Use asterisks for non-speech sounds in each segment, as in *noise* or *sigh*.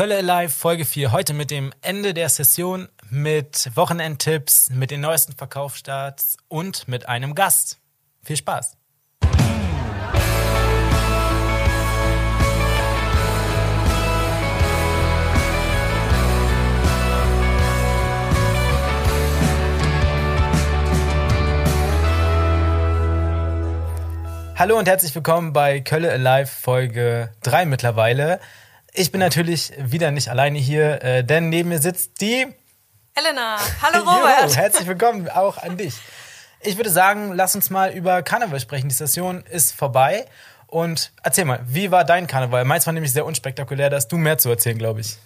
Kölle Alive Folge 4. Heute mit dem Ende der Session, mit Wochenendtipps, mit den neuesten Verkaufsstarts und mit einem Gast. Viel Spaß. Hallo und herzlich willkommen bei Kölle Alive Folge 3 mittlerweile. Ich bin natürlich wieder nicht alleine hier, äh, denn neben mir sitzt die Elena. Hallo *laughs* Robert. Jo, herzlich willkommen auch an dich. Ich würde sagen, lass uns mal über Karneval sprechen. Die Session ist vorbei. Und erzähl mal, wie war dein Karneval? Meins war nämlich sehr unspektakulär, da hast du mehr zu erzählen, glaube ich.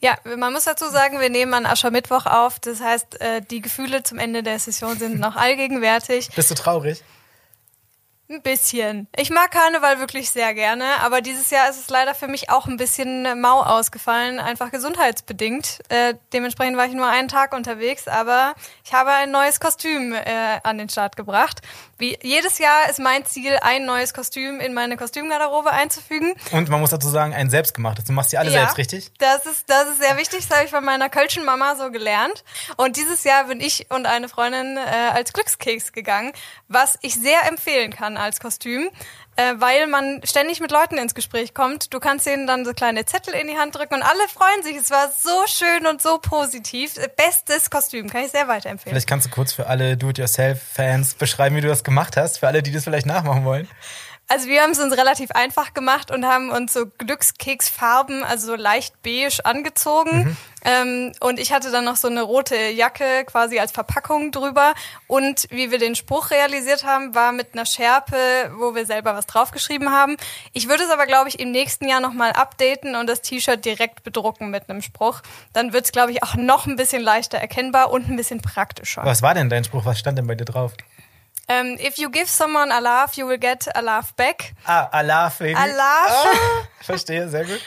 Ja, man muss dazu sagen, wir nehmen an Aschermittwoch auf. Das heißt, äh, die Gefühle zum Ende der Session sind noch *laughs* allgegenwärtig. Bist du traurig? Ein bisschen. Ich mag Karneval wirklich sehr gerne, aber dieses Jahr ist es leider für mich auch ein bisschen mau ausgefallen, einfach gesundheitsbedingt. Äh, dementsprechend war ich nur einen Tag unterwegs, aber ich habe ein neues Kostüm äh, an den Start gebracht. Wie jedes Jahr ist mein Ziel, ein neues Kostüm in meine Kostümgarderobe einzufügen. Und man muss dazu sagen, ein selbstgemachtes. Du machst die alle ja, selbst, richtig? Das ist, das ist sehr wichtig. Das habe ich von meiner kölschen Mama so gelernt. Und dieses Jahr bin ich und eine Freundin äh, als Glückskeks gegangen, was ich sehr empfehlen kann als Kostüm, äh, weil man ständig mit Leuten ins Gespräch kommt. Du kannst denen dann so kleine Zettel in die Hand drücken und alle freuen sich. Es war so schön und so positiv. Bestes Kostüm, kann ich sehr weiterempfehlen. Vielleicht kannst du kurz für alle Do-it-yourself-Fans beschreiben, wie du das gemacht hast, für alle, die das vielleicht nachmachen wollen. Also wir haben es uns relativ einfach gemacht und haben uns so Glückskeksfarben, also so leicht beige angezogen. Mhm. Ähm, und ich hatte dann noch so eine rote Jacke quasi als Verpackung drüber. Und wie wir den Spruch realisiert haben, war mit einer Schärpe, wo wir selber was draufgeschrieben haben. Ich würde es aber, glaube ich, im nächsten Jahr nochmal updaten und das T-Shirt direkt bedrucken mit einem Spruch. Dann wird es, glaube ich, auch noch ein bisschen leichter erkennbar und ein bisschen praktischer. Was war denn dein Spruch? Was stand denn bei dir drauf? Um, ähm, if you give someone a laugh, you will get a laugh back. Ah, a laugh. A laugh. Ah, verstehe, sehr gut.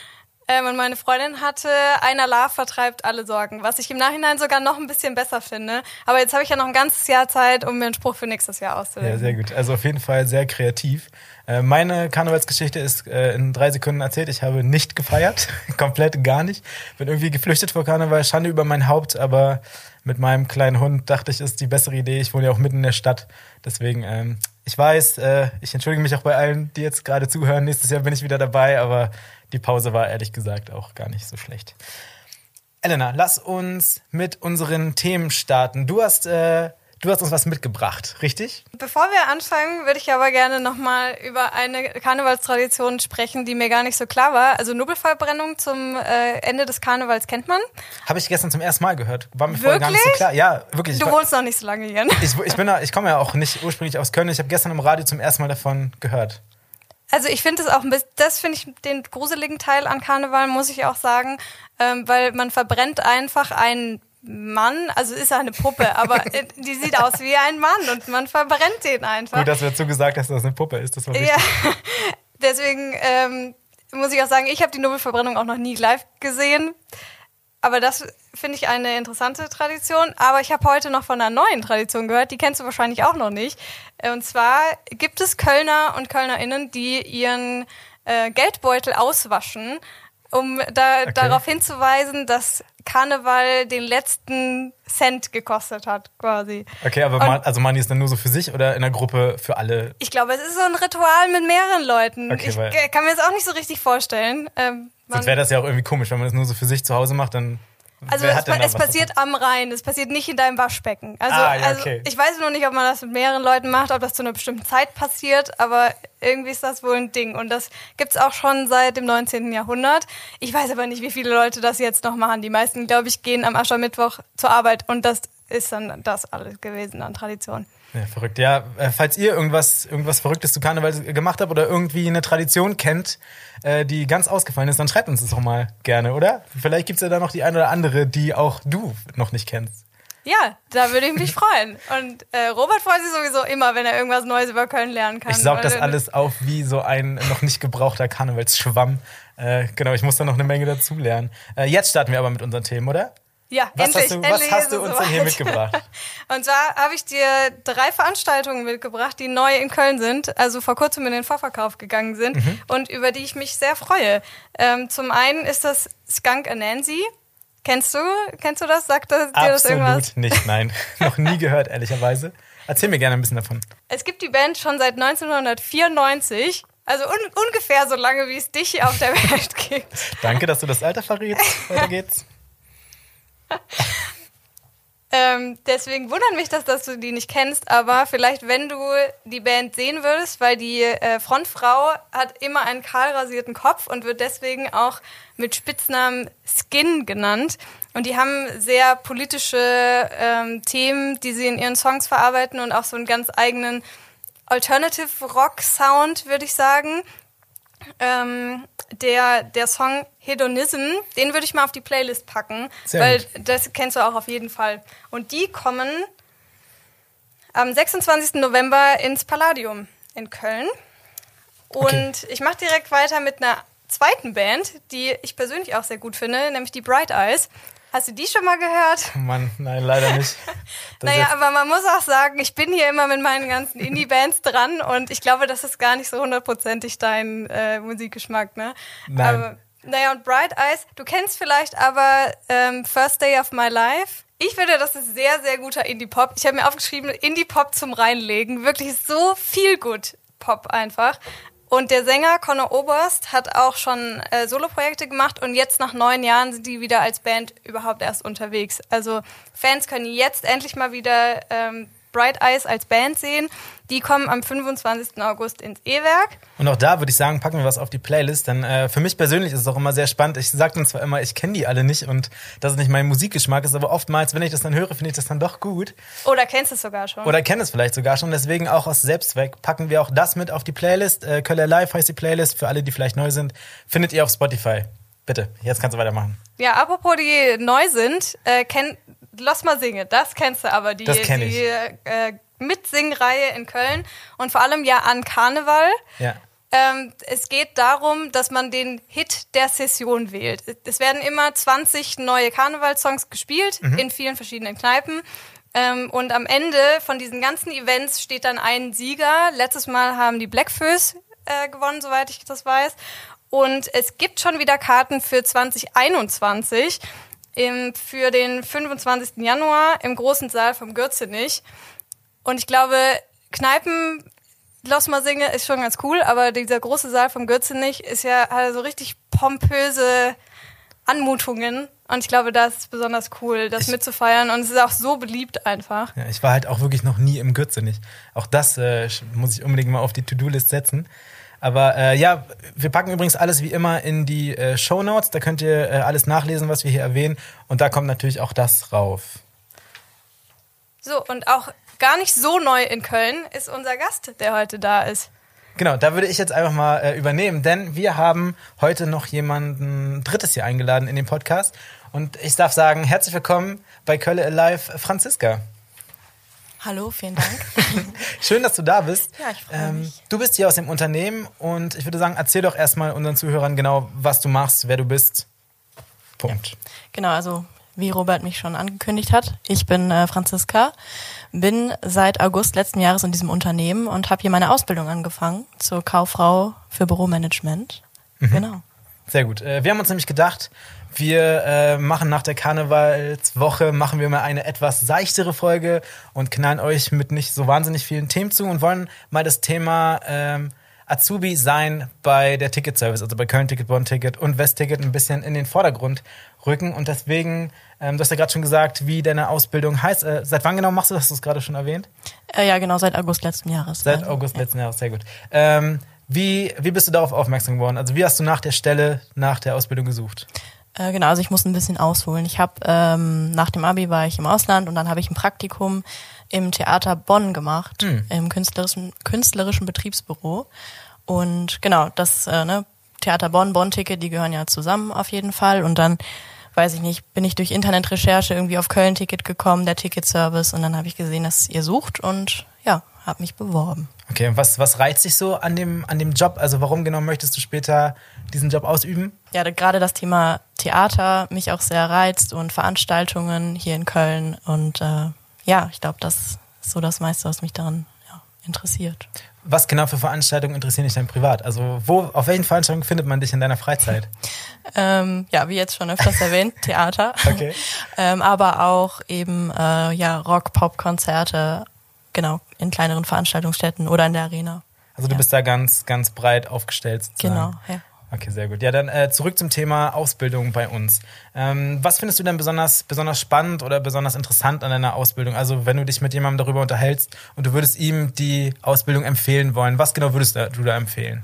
Ähm, und meine Freundin hatte, ein Alarv vertreibt alle Sorgen, was ich im Nachhinein sogar noch ein bisschen besser finde. Aber jetzt habe ich ja noch ein ganzes Jahr Zeit, um mir einen Spruch für nächstes Jahr auszudenken. Ja, sehr gut. Also auf jeden Fall sehr kreativ. Äh, meine Karnevalsgeschichte ist äh, in drei Sekunden erzählt. Ich habe nicht gefeiert, *laughs* komplett gar nicht. Bin irgendwie geflüchtet vor Karneval, Schande über mein Haupt, aber mit meinem kleinen Hund dachte ich, ist die bessere Idee. Ich wohne ja auch mitten in der Stadt. Deswegen, ähm, ich weiß, äh, ich entschuldige mich auch bei allen, die jetzt gerade zuhören. Nächstes Jahr bin ich wieder dabei, aber die Pause war ehrlich gesagt auch gar nicht so schlecht. Elena, lass uns mit unseren Themen starten. Du hast äh, Du hast uns was mitgebracht, richtig? Bevor wir anfangen, würde ich aber gerne nochmal über eine Karnevalstradition sprechen, die mir gar nicht so klar war. Also Nobelverbrennung zum äh, Ende des Karnevals kennt man. Habe ich gestern zum ersten Mal gehört. War mir vorher gar nicht so klar. Ja, wirklich. Du wohnst noch nicht so lange hier. Ne? Ich, ich, ich komme ja auch nicht ursprünglich aus Köln. Ich habe gestern im Radio zum ersten Mal davon gehört. Also ich finde es auch ein bisschen, das finde ich den gruseligen Teil an Karneval, muss ich auch sagen, ähm, weil man verbrennt einfach einen Mann, also ist er eine Puppe, aber *laughs* die sieht aus wie ein Mann und man verbrennt den einfach. Gut, dass du dazu gesagt hast, dass das eine Puppe ist, das war wichtig. Ja, *laughs* deswegen ähm, muss ich auch sagen, ich habe die Nobelverbrennung auch noch nie live gesehen. Aber das finde ich eine interessante Tradition. Aber ich habe heute noch von einer neuen Tradition gehört, die kennst du wahrscheinlich auch noch nicht. Äh, und zwar gibt es Kölner und KölnerInnen, die ihren äh, Geldbeutel auswaschen, um da, okay. darauf hinzuweisen, dass Karneval den letzten Cent gekostet hat, quasi. Okay, aber man, also Money ist dann nur so für sich oder in der Gruppe für alle? Ich glaube, es ist so ein Ritual mit mehreren Leuten. Okay, ich kann mir das auch nicht so richtig vorstellen. Ähm, Sonst wäre das ja auch irgendwie komisch, wenn man das nur so für sich zu Hause macht, dann also es, es passiert davon? am Rhein, es passiert nicht in deinem Waschbecken. Also, ah, ja, okay. also ich weiß noch nicht, ob man das mit mehreren Leuten macht, ob das zu einer bestimmten Zeit passiert, aber irgendwie ist das wohl ein Ding. Und das gibt es auch schon seit dem 19. Jahrhundert. Ich weiß aber nicht, wie viele Leute das jetzt noch machen. Die meisten, glaube ich, gehen am Aschermittwoch zur Arbeit und das ist dann das alles gewesen an Tradition. Ja, verrückt. Ja, äh, falls ihr irgendwas, irgendwas Verrücktes zu Karneval gemacht habt oder irgendwie eine Tradition kennt, äh, die ganz ausgefallen ist, dann schreibt uns das auch mal gerne, oder? Vielleicht gibt's ja da noch die eine oder andere, die auch du noch nicht kennst. Ja, da würde ich mich freuen. Und äh, Robert freut sich sowieso immer, wenn er irgendwas Neues über Köln lernen kann. Ich saug das alles auf wie so ein noch nicht gebrauchter Karnevalsschwamm. Äh, genau, ich muss da noch eine Menge dazu lernen. Äh, jetzt starten wir aber mit unseren Themen, oder? Ja, Was endlich, hast du, endlich was hast du uns denn hier mitgebracht? *laughs* Und zwar habe ich dir drei Veranstaltungen mitgebracht, die neu in Köln sind, also vor kurzem in den Vorverkauf gegangen sind Mhm. und über die ich mich sehr freue. Ähm, zum einen ist das Skunk Anansi. Kennst du? Kennst du das? Sagt das, dir das irgendwas? Absolut nicht, nein. *laughs* Noch nie gehört, ehrlicherweise. Erzähl mir gerne ein bisschen davon. Es gibt die Band schon seit 1994, also un ungefähr so lange, wie es dich hier auf der *laughs* Welt gibt. Danke, dass du das Alter verrätst. Weiter geht's. *laughs* Ähm, deswegen wundert mich das, dass du die nicht kennst, aber vielleicht, wenn du die Band sehen würdest, weil die äh, Frontfrau hat immer einen kahl rasierten Kopf und wird deswegen auch mit Spitznamen Skin genannt. Und die haben sehr politische ähm, Themen, die sie in ihren Songs verarbeiten und auch so einen ganz eigenen Alternative Rock Sound, würde ich sagen. Ähm, der, der Song Hedonism, den würde ich mal auf die Playlist packen, Sehr weil gut. das kennst du auch auf jeden Fall. Und die kommen am 26. November ins Palladium in Köln. Und Okay. ich mache direkt weiter mit einer zweiten Band, die ich persönlich auch sehr gut finde, nämlich die Bright Eyes. Hast du die schon mal gehört? Mann, nein, leider nicht. *laughs* Das Naja, aber man muss auch sagen, ich bin hier immer mit meinen ganzen Indie-Bands dran und ich glaube, das ist gar nicht so hundertprozentig dein äh, Musikgeschmack, ne? Nein. Aber, naja, und Bright Eyes, du kennst vielleicht aber ähm, First Day of My Life. Ich finde, das ist sehr, sehr guter Indie-Pop. Ich habe mir aufgeschrieben, Indie-Pop zum Reinlegen. Wirklich so viel gut Pop einfach. Und der Sänger Conor Oberst hat auch schon äh, Soloprojekte gemacht und jetzt nach neun Jahren sind die wieder als Band überhaupt erst unterwegs. Also Fans können jetzt endlich mal wieder ähm, Bright Eyes als Band sehen. Die kommen am 25. August ins E-Werk. Und auch da würde ich sagen, packen wir was auf die Playlist. Denn äh, für mich persönlich ist es auch immer sehr spannend. Ich sage dann zwar immer, ich kenne die alle nicht und dass es nicht mein Musikgeschmack ist, aber oftmals, wenn ich das dann höre, finde ich das dann doch gut. Oder kennst du es sogar schon? Oder kenne es vielleicht sogar schon. Deswegen auch aus Selbstzweck packen wir auch das mit auf die Playlist. Äh, Köller Live heißt die Playlist. Für alle, die vielleicht neu sind, findet ihr auf Spotify. Bitte, jetzt kannst du weitermachen. Ja, apropos die neu sind, äh, kenn, lass mal singen, das kennst du aber, die, Das kenn ich. die äh, Mitsingreihe in Köln und vor allem ja an Karneval. Ja. Ähm, es geht darum, dass man den Hit der Session wählt. Es werden immer 20 neue Karnevalssongs gespielt in vielen verschiedenen Kneipen. Ähm, und am Ende von diesen ganzen Events steht dann ein Sieger. Letztes Mal haben die Blackfoes äh, gewonnen, soweit ich das weiß. Und es gibt schon wieder Karten für 2021 im, für den 25. Januar im großen Saal vom Gürzenich. Und ich glaube, Kneipen Los mal singe ist schon ganz cool, aber dieser große Saal vom Gürzenich ist ja halt so richtig pompöse Anmutungen. Und ich glaube, das ist besonders cool, das Ich- mitzufeiern. Und es ist auch so beliebt einfach. Ja, ich war halt auch wirklich noch nie im Gürzenich. Auch das äh, muss ich unbedingt mal auf die To-Do-List setzen. Aber äh, ja, wir packen übrigens alles wie immer in die äh, Show Notes. Da könnt ihr äh, alles nachlesen, was wir hier erwähnen. Und da kommt natürlich auch das rauf. So, und auch gar nicht so neu in Köln ist unser Gast, der heute da ist. Genau, da würde ich jetzt einfach mal äh, übernehmen, denn wir haben heute noch jemanden Drittes hier eingeladen in den Podcast. Und ich darf sagen, herzlich willkommen bei Kölle Alive, Franziska. Hallo, vielen Dank. *laughs* Schön, dass du da bist. Ähm, Ja, ich freu mich. Du bist hier aus dem Unternehmen und ich würde sagen, erzähl doch erstmal unseren Zuhörern genau, was du machst, wer du bist. Punkt. genau, also wie Robert mich schon angekündigt hat, ich bin äh, Franziska, bin seit August letzten Jahres in diesem Unternehmen und habe hier meine Ausbildung angefangen zur Kauffrau für Büromanagement. Mhm. Genau. Sehr gut. Äh, Wir haben uns nämlich gedacht, wir äh, machen nach der Karnevalswoche, machen wir mal eine etwas seichtere Folge und knallen euch mit nicht so wahnsinnig vielen Themen zu und wollen mal das Thema ähm, Azubi sein bei der Ticketservice, also bei Köln Ticket, Bonn Ticket und West Ticket ein bisschen in den Vordergrund rücken. Und deswegen, ähm, du hast ja gerade schon gesagt, wie deine Ausbildung heißt. Äh, seit wann genau machst du das? Hast du es gerade schon erwähnt? Äh, ja, genau, seit August letzten Jahres. Seit Also, August ja. letzten Jahres, sehr gut. Ähm, wie, wie bist du darauf aufmerksam geworden? Also wie hast du nach der Stelle, nach der Ausbildung gesucht? Äh, genau, also ich muss ein bisschen ausholen. Ich habe ähm, nach dem Abi war ich im Ausland und dann habe ich ein Praktikum im Theater Bonn gemacht, Hm. im künstlerischen, künstlerischen Betriebsbüro. Und genau, das äh, ne, Theater Bonn, Bonn-Ticket, die gehören ja zusammen auf jeden Fall. Und dann, weiß ich nicht, bin ich durch Internetrecherche irgendwie auf Köln-Ticket gekommen, der Ticketservice. Und dann habe ich gesehen, dass ihr sucht und habe mich beworben. Okay, und was, was reizt dich so an dem, an dem Job? Also warum genau möchtest du später diesen Job ausüben? Ja, gerade das Thema Theater mich auch sehr reizt und Veranstaltungen hier in Köln. Und äh, ja, ich glaube, das ist so das meiste, was mich daran ja, interessiert. Was genau für Veranstaltungen interessieren dich denn privat? Also wo, auf welchen Veranstaltungen findet man dich in deiner Freizeit? *laughs* Ähm, ja, wie jetzt schon öfters erwähnt, Theater. *laughs* Okay. ähm, aber auch eben äh, ja Rock-Pop-Konzerte, genau, in kleineren Veranstaltungsstätten oder in der Arena. Also du Ja. bist da ganz, ganz breit aufgestellt sozusagen. Genau, ja. Okay, sehr gut. Ja, dann äh, zurück zum Thema Ausbildung bei uns. Ähm, was findest du denn besonders, besonders spannend oder besonders interessant an deiner Ausbildung? Also wenn du dich mit jemandem darüber unterhältst und du würdest ihm die Ausbildung empfehlen wollen, was genau würdest du da empfehlen?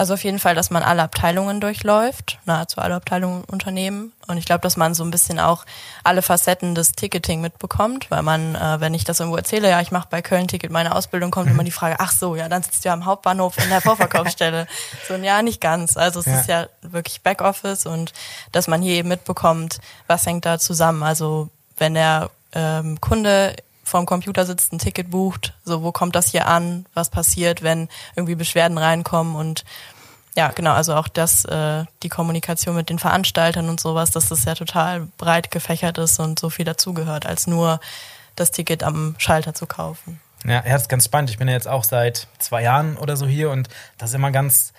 Also auf jeden Fall, dass man alle Abteilungen durchläuft, nahezu alle Abteilungen Unternehmen. Und ich glaube, dass man so ein bisschen auch alle Facetten des Ticketing mitbekommt, weil man, äh, wenn ich das irgendwo erzähle, ja, ich mache bei Köln Ticket meine Ausbildung, kommt immer die Frage, ach so, ja, dann sitzt du ja am Hauptbahnhof in der Vorverkaufsstelle. *laughs* so, ja, nicht ganz. Also es Ja. ist ja wirklich Backoffice und dass man hier eben mitbekommt, was hängt da zusammen. Also wenn der ähm, Kunde vorm Computer sitzt, ein Ticket bucht, so wo kommt das hier an, was passiert, wenn irgendwie Beschwerden reinkommen und ja, genau, also auch das, äh, die Kommunikation mit den Veranstaltern und sowas, dass das ja total breit gefächert ist und so viel dazugehört, als nur das Ticket am Schalter zu kaufen. Ja, ja, das ist ganz spannend. Ich bin ja jetzt auch seit zwei Jahren oder so hier und das ist immer ganz,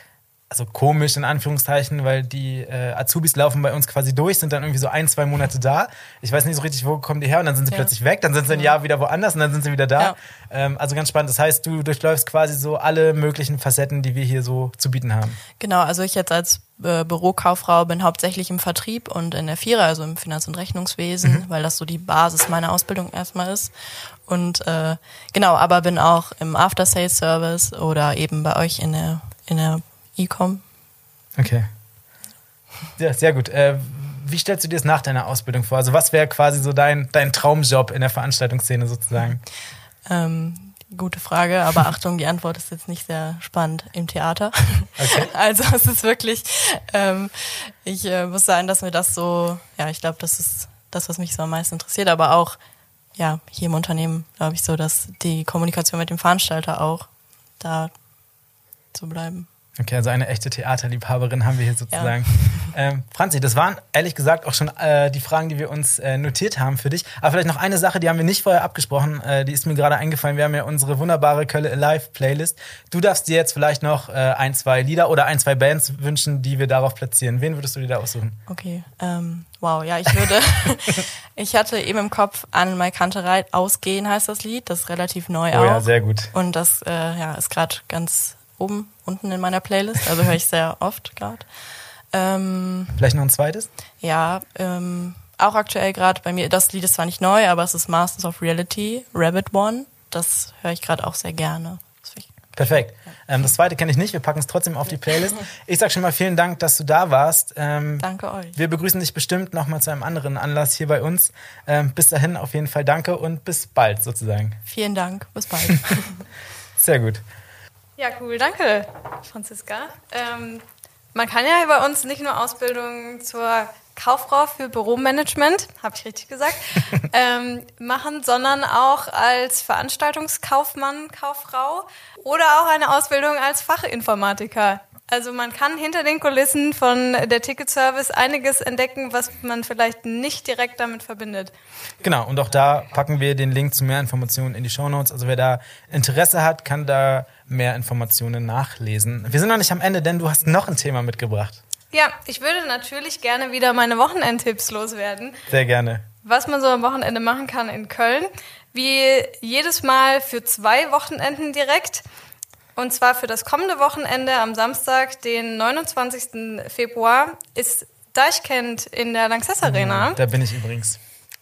also komisch in Anführungszeichen, weil die äh, Azubis laufen bei uns quasi durch, sind dann irgendwie so ein, zwei Monate da. Ich weiß nicht so richtig, wo kommen die her und dann sind sie Ja. plötzlich weg, dann sind sie ein Jahr wieder woanders und dann sind sie wieder da. Ja. Ähm, also ganz spannend. Das heißt, du durchläufst quasi so alle möglichen Facetten, die wir hier so zu bieten haben. Genau, also ich jetzt als äh, Bürokauffrau bin hauptsächlich im Vertrieb und in der Vierer, also im Finanz- und Rechnungswesen, weil das so die Basis meiner Ausbildung erstmal ist. Und äh, genau, aber bin auch im After-Sales-Service oder eben bei euch in der, in der E-Com. Okay. Ja, sehr gut. Äh, wie stellst du dir das nach deiner Ausbildung vor? Also was wäre quasi so dein, dein Traumjob in der Veranstaltungsszene sozusagen? Ähm, gute Frage, aber *laughs* Achtung, die Antwort ist jetzt nicht sehr spannend im Theater. Okay. *laughs* Also es ist wirklich, ähm, ich äh, muss sagen, dass mir das so, ja, ich glaube, das ist das, was mich so am meisten interessiert, aber auch, ja, hier im Unternehmen, glaube ich, so, dass die Kommunikation mit dem Veranstalter auch da zu bleiben. Okay, also eine echte Theaterliebhaberin haben wir hier sozusagen. *laughs* Ähm, Franzi, das waren ehrlich gesagt auch schon äh, die Fragen, die wir uns äh, notiert haben für dich. Aber vielleicht noch eine Sache, die haben wir nicht vorher abgesprochen, äh, die ist mir gerade eingefallen. Wir haben ja unsere wunderbare Kölle Alive Playlist. Du darfst dir jetzt vielleicht noch äh, ein, zwei Lieder oder ein, zwei Bands wünschen, die wir darauf platzieren. Wen würdest du dir da aussuchen? Okay, ähm, wow, ja, ich würde, *laughs* *laughs* ich hatte eben im Kopf an My Kanterei ausgehen heißt das Lied, das ist relativ neu Oh auch. ja, sehr gut. Und das äh, ja, ist gerade ganz oben, unten in meiner Playlist, also höre ich sehr oft gerade. Ähm, Vielleicht noch ein zweites? ja, ähm, auch aktuell gerade bei mir, das Lied ist zwar nicht neu, aber es ist Masters of Reality, Rabbit One. Das höre ich gerade auch sehr gerne. Perfekt. Ähm, das zweite kenne ich nicht, wir packen es trotzdem auf die Playlist. Ich sag schon mal vielen Dank, dass du da warst. Ähm, Danke euch. Wir begrüßen dich bestimmt nochmal zu einem anderen Anlass hier bei uns. Ähm, bis dahin auf jeden Fall danke und bis bald sozusagen. Vielen Dank, bis bald. *laughs* Sehr gut. Ja, cool, danke, Franziska. Ähm, man kann ja bei uns nicht nur Ausbildung zur Kauffrau für Büromanagement, habe ich richtig gesagt, *laughs* ähm, machen, sondern auch als Veranstaltungskaufmann, Kauffrau oder auch eine Ausbildung als Fachinformatiker. Also man kann hinter den Kulissen von der Ticketservice einiges entdecken, was man vielleicht nicht direkt damit verbindet. Genau, und auch da packen wir den Link zu mehr Informationen in die Shownotes. Also wer da Interesse hat, kann da mehr Informationen nachlesen. Wir sind noch nicht am Ende, denn du hast noch ein Thema mitgebracht. Ja, ich würde natürlich gerne wieder meine Wochenendtipps loswerden. Sehr gerne. was man so am Wochenende machen kann in Köln. Wie jedes Mal für zwei Wochenenden direkt. Und zwar für das kommende Wochenende am Samstag, den 29. Februar, ist Deichkent in der Lanxess Arena. Da bin ich übrigens.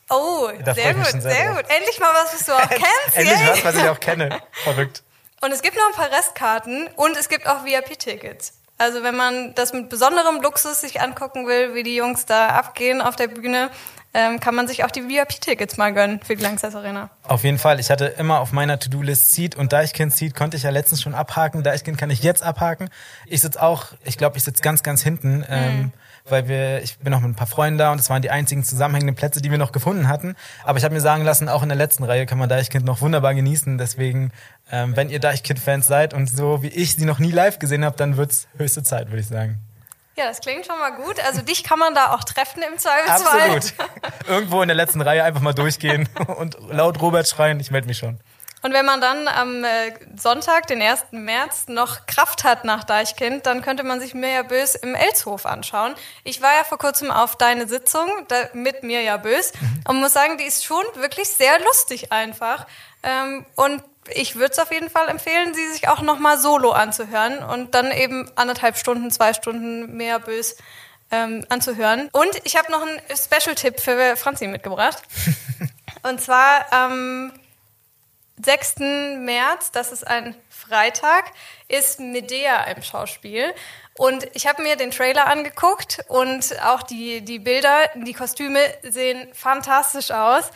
Oh, Da sehr gut, sehr sehr gut. Endlich mal was, was du auch *laughs* kennst. Endlich was, was ich auch kenne. Verrückt. Und es gibt noch ein paar Restkarten und es gibt auch VIP-Tickets. Also wenn man das mit besonderem Luxus sich angucken will, wie die Jungs da abgehen auf der Bühne, ähm, kann man sich auch die VIP-Tickets mal gönnen für die Lanxess Arena. Auf jeden Fall. Ich hatte immer auf meiner To-Do-List Seed und Deichkind Seed konnte ich ja letztens schon abhaken. Deichkind kann ich jetzt abhaken. Ich sitze auch, ich glaube, ich sitze ganz, ganz hinten, ähm, weil wir, ich bin noch mit ein paar Freunden da und es waren die einzigen zusammenhängenden Plätze, die wir noch gefunden hatten. Aber ich habe mir sagen lassen, auch in der letzten Reihe kann man Deichkind noch wunderbar genießen. Deswegen, ähm, wenn ihr Deichkind-Fans seid und so wie ich sie noch nie live gesehen habe, dann wird's höchste Zeit, würde ich sagen. Ja, das klingt schon mal gut. Also dich kann man da auch treffen im Zweifelsfall. Absolut. *laughs* Irgendwo in der letzten Reihe einfach mal durchgehen *laughs* und laut Robert schreien, ich melde mich schon. Und wenn man dann am äh, Sonntag, den 1. März, noch Kraft hat nach Deichkind, dann könnte man sich Mirja Bös im Elshof anschauen. Ich war ja vor kurzem auf deine Sitzung mit Mirja Bös mhm. und muss sagen, die ist schon wirklich sehr lustig einfach. Ähm, und ich würde es auf jeden Fall empfehlen, sie sich auch nochmal solo anzuhören und dann eben anderthalb Stunden, zwei Stunden mehr Bös ähm, anzuhören. Und ich habe noch einen Special-Tipp für Franzi mitgebracht. *laughs* und zwar am 6. März, das ist ein Freitag, ist Medea im Schauspiel. Und ich habe mir den Trailer angeguckt und auch die, die Bilder, die Kostüme sehen fantastisch aus.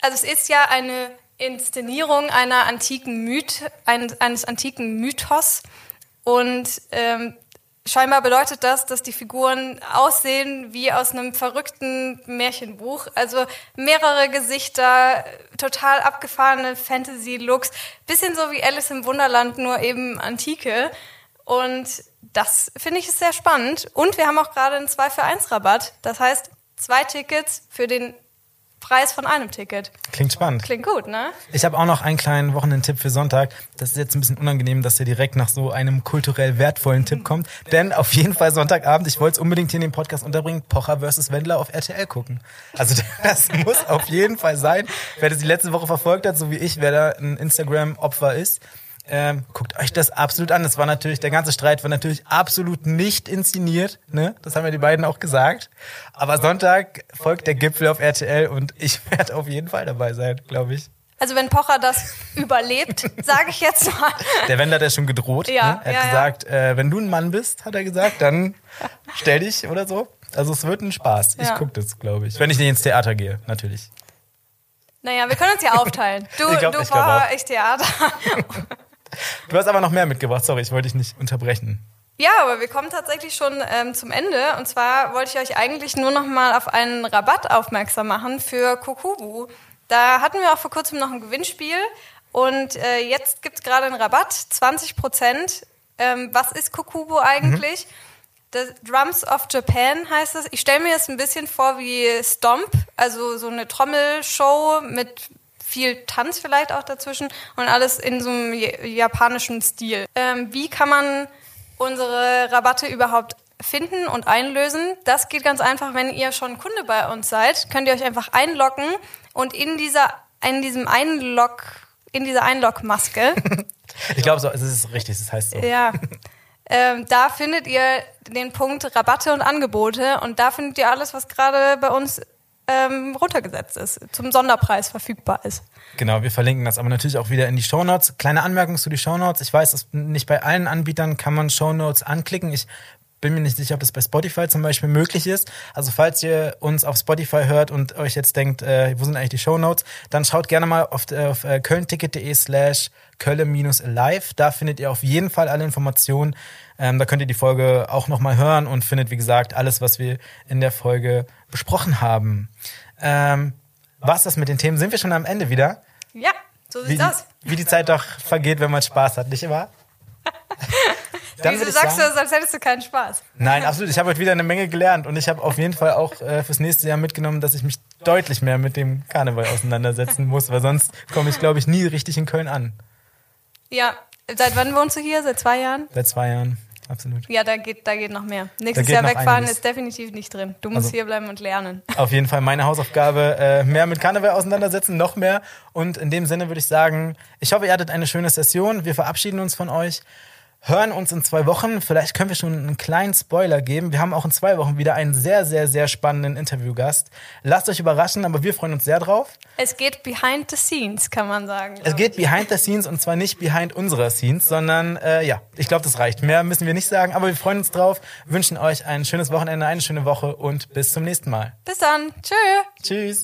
Also es ist ja eine Inszenierung einer antiken Myth, eines, eines antiken Mythos. Und ähm, scheinbar bedeutet das, dass die Figuren aussehen wie aus einem verrückten Märchenbuch. Also mehrere Gesichter, total abgefahrene Fantasy-Looks, bisschen so wie Alice im Wunderland, nur eben antike. Und das finde ich ist sehr spannend. Und wir haben auch gerade einen 2 für 1 Rabatt. Das heißt, zwei Tickets für den Preis von einem Ticket. Klingt spannend. Klingt gut, ne? Ich habe auch noch einen kleinen Wochenendtipp für Sonntag. Das ist jetzt ein bisschen unangenehm, dass der direkt nach so einem kulturell wertvollen Tipp kommt. Denn auf jeden Fall Sonntagabend, ich wollte es unbedingt hier in den Podcast unterbringen, Pocher vs. Wendler auf RTL gucken. Also *laughs* das muss auf jeden Fall sein. Wer das die letzte Woche verfolgt hat, so wie ich, wer da ein Instagram-Opfer ist, ähm, guckt euch das absolut an. Das war natürlich, der ganze Streit war natürlich absolut nicht inszeniert. Ne? Das haben ja die beiden auch gesagt. Aber Sonntag folgt der Gipfel auf RTL und ich *laughs* werde auf jeden Fall dabei sein, glaube ich. Also wenn Pocher das überlebt, *laughs* sage ich jetzt mal. Der Wender hat ja schon gedroht. Ja, ne? Er ja, hat gesagt, ja. Äh, wenn du ein Mann bist, hat er gesagt, dann stell dich oder so. Also es wird ein Spaß. Ich ja. gucke das, glaube ich. Wenn ich nicht ins Theater gehe, natürlich. Naja, wir können uns ja aufteilen. Du, glaub, du Pocher, ich Theater. Du hast aber noch mehr mitgebracht, sorry, ich wollte dich nicht unterbrechen. Ja, aber wir kommen tatsächlich schon ähm, zum Ende. Und zwar wollte ich euch eigentlich nur noch mal auf einen Rabatt aufmerksam machen für Kokubu. Da hatten wir auch vor kurzem noch ein Gewinnspiel. Und äh, jetzt gibt's gerade einen Rabatt, 20 Prozent. Ähm, was ist Kokubu eigentlich? Mhm. The Drums of Japan heißt es. Ich stelle mir das ein bisschen vor wie Stomp, also so eine Trommelshow mit viel Tanz vielleicht auch dazwischen und alles in so einem japanischen Stil. Ähm, wie kann man unsere Rabatte überhaupt finden und einlösen? Das geht ganz einfach, wenn ihr schon Kunde bei uns seid, könnt ihr euch einfach einloggen und in dieser in diesem Einlog in dieser Einlogmaske. *laughs* ich glaube so, es ist richtig, das heißt so. Ja. Ähm, da findet ihr den Punkt Rabatte und Angebote und da findet ihr alles, was gerade bei uns ähm, runtergesetzt ist, zum Sonderpreis verfügbar ist. Genau, wir verlinken das aber natürlich auch wieder in die Shownotes. Kleine Anmerkung zu die Shownotes. Ich weiß, dass nicht bei allen Anbietern kann man Shownotes anklicken. Ich bin mir nicht sicher, ob das bei Spotify zum Beispiel möglich ist. Also falls ihr uns auf Spotify hört und euch jetzt denkt, äh, wo sind eigentlich die Show Notes, dann schaut gerne mal auf, äh, auf äh, kölnticket.de slash kölle-alive. Da findet ihr auf jeden Fall alle Informationen. Ähm, da könnt ihr die Folge auch nochmal hören und findet, wie gesagt, alles, was wir in der Folge besprochen haben. Ähm, was das mit den Themen? Sind wir schon am Ende wieder? Ja, so sieht's wie, aus. Wie die Zeit doch vergeht, wenn man Spaß hat, nicht wahr? Dann *laughs* Wieso sagst sagen, du das, als hättest du keinen Spaß? Nein, absolut. Ich habe heute wieder eine Menge gelernt und ich habe auf jeden Fall auch äh, fürs nächste Jahr mitgenommen, dass ich mich deutlich mehr mit dem Karneval auseinandersetzen muss, weil sonst komme ich, glaube ich, nie richtig in Köln an. Ja, seit wann wohnst du hier? Seit zwei Jahren? Seit zwei Jahren. Absolut. Ja, da geht, da geht noch mehr. Nächstes Jahr wegfahren einiges. ist definitiv nicht drin. Du musst also, hier bleiben und lernen. *laughs* Auf jeden Fall meine Hausaufgabe, äh, mehr mit Karneval auseinandersetzen, noch mehr. Und in dem Sinne würde ich sagen, ich hoffe, ihr hattet eine schöne Session. Wir verabschieden uns von euch hören uns in zwei Wochen. Vielleicht können wir schon einen kleinen Spoiler geben. Wir haben auch in zwei Wochen wieder einen sehr, sehr, sehr spannenden Interviewgast. Lasst euch überraschen, aber wir freuen uns sehr drauf. Es geht behind the scenes, kann man sagen. Es geht behind the scenes und zwar nicht behind unserer Scenes, sondern äh, ja, ich glaube, das reicht. Mehr müssen wir nicht sagen, aber wir freuen uns drauf, wünschen euch ein schönes Wochenende, eine schöne Woche und bis zum nächsten Mal. Bis dann. Tschö. Tschüss.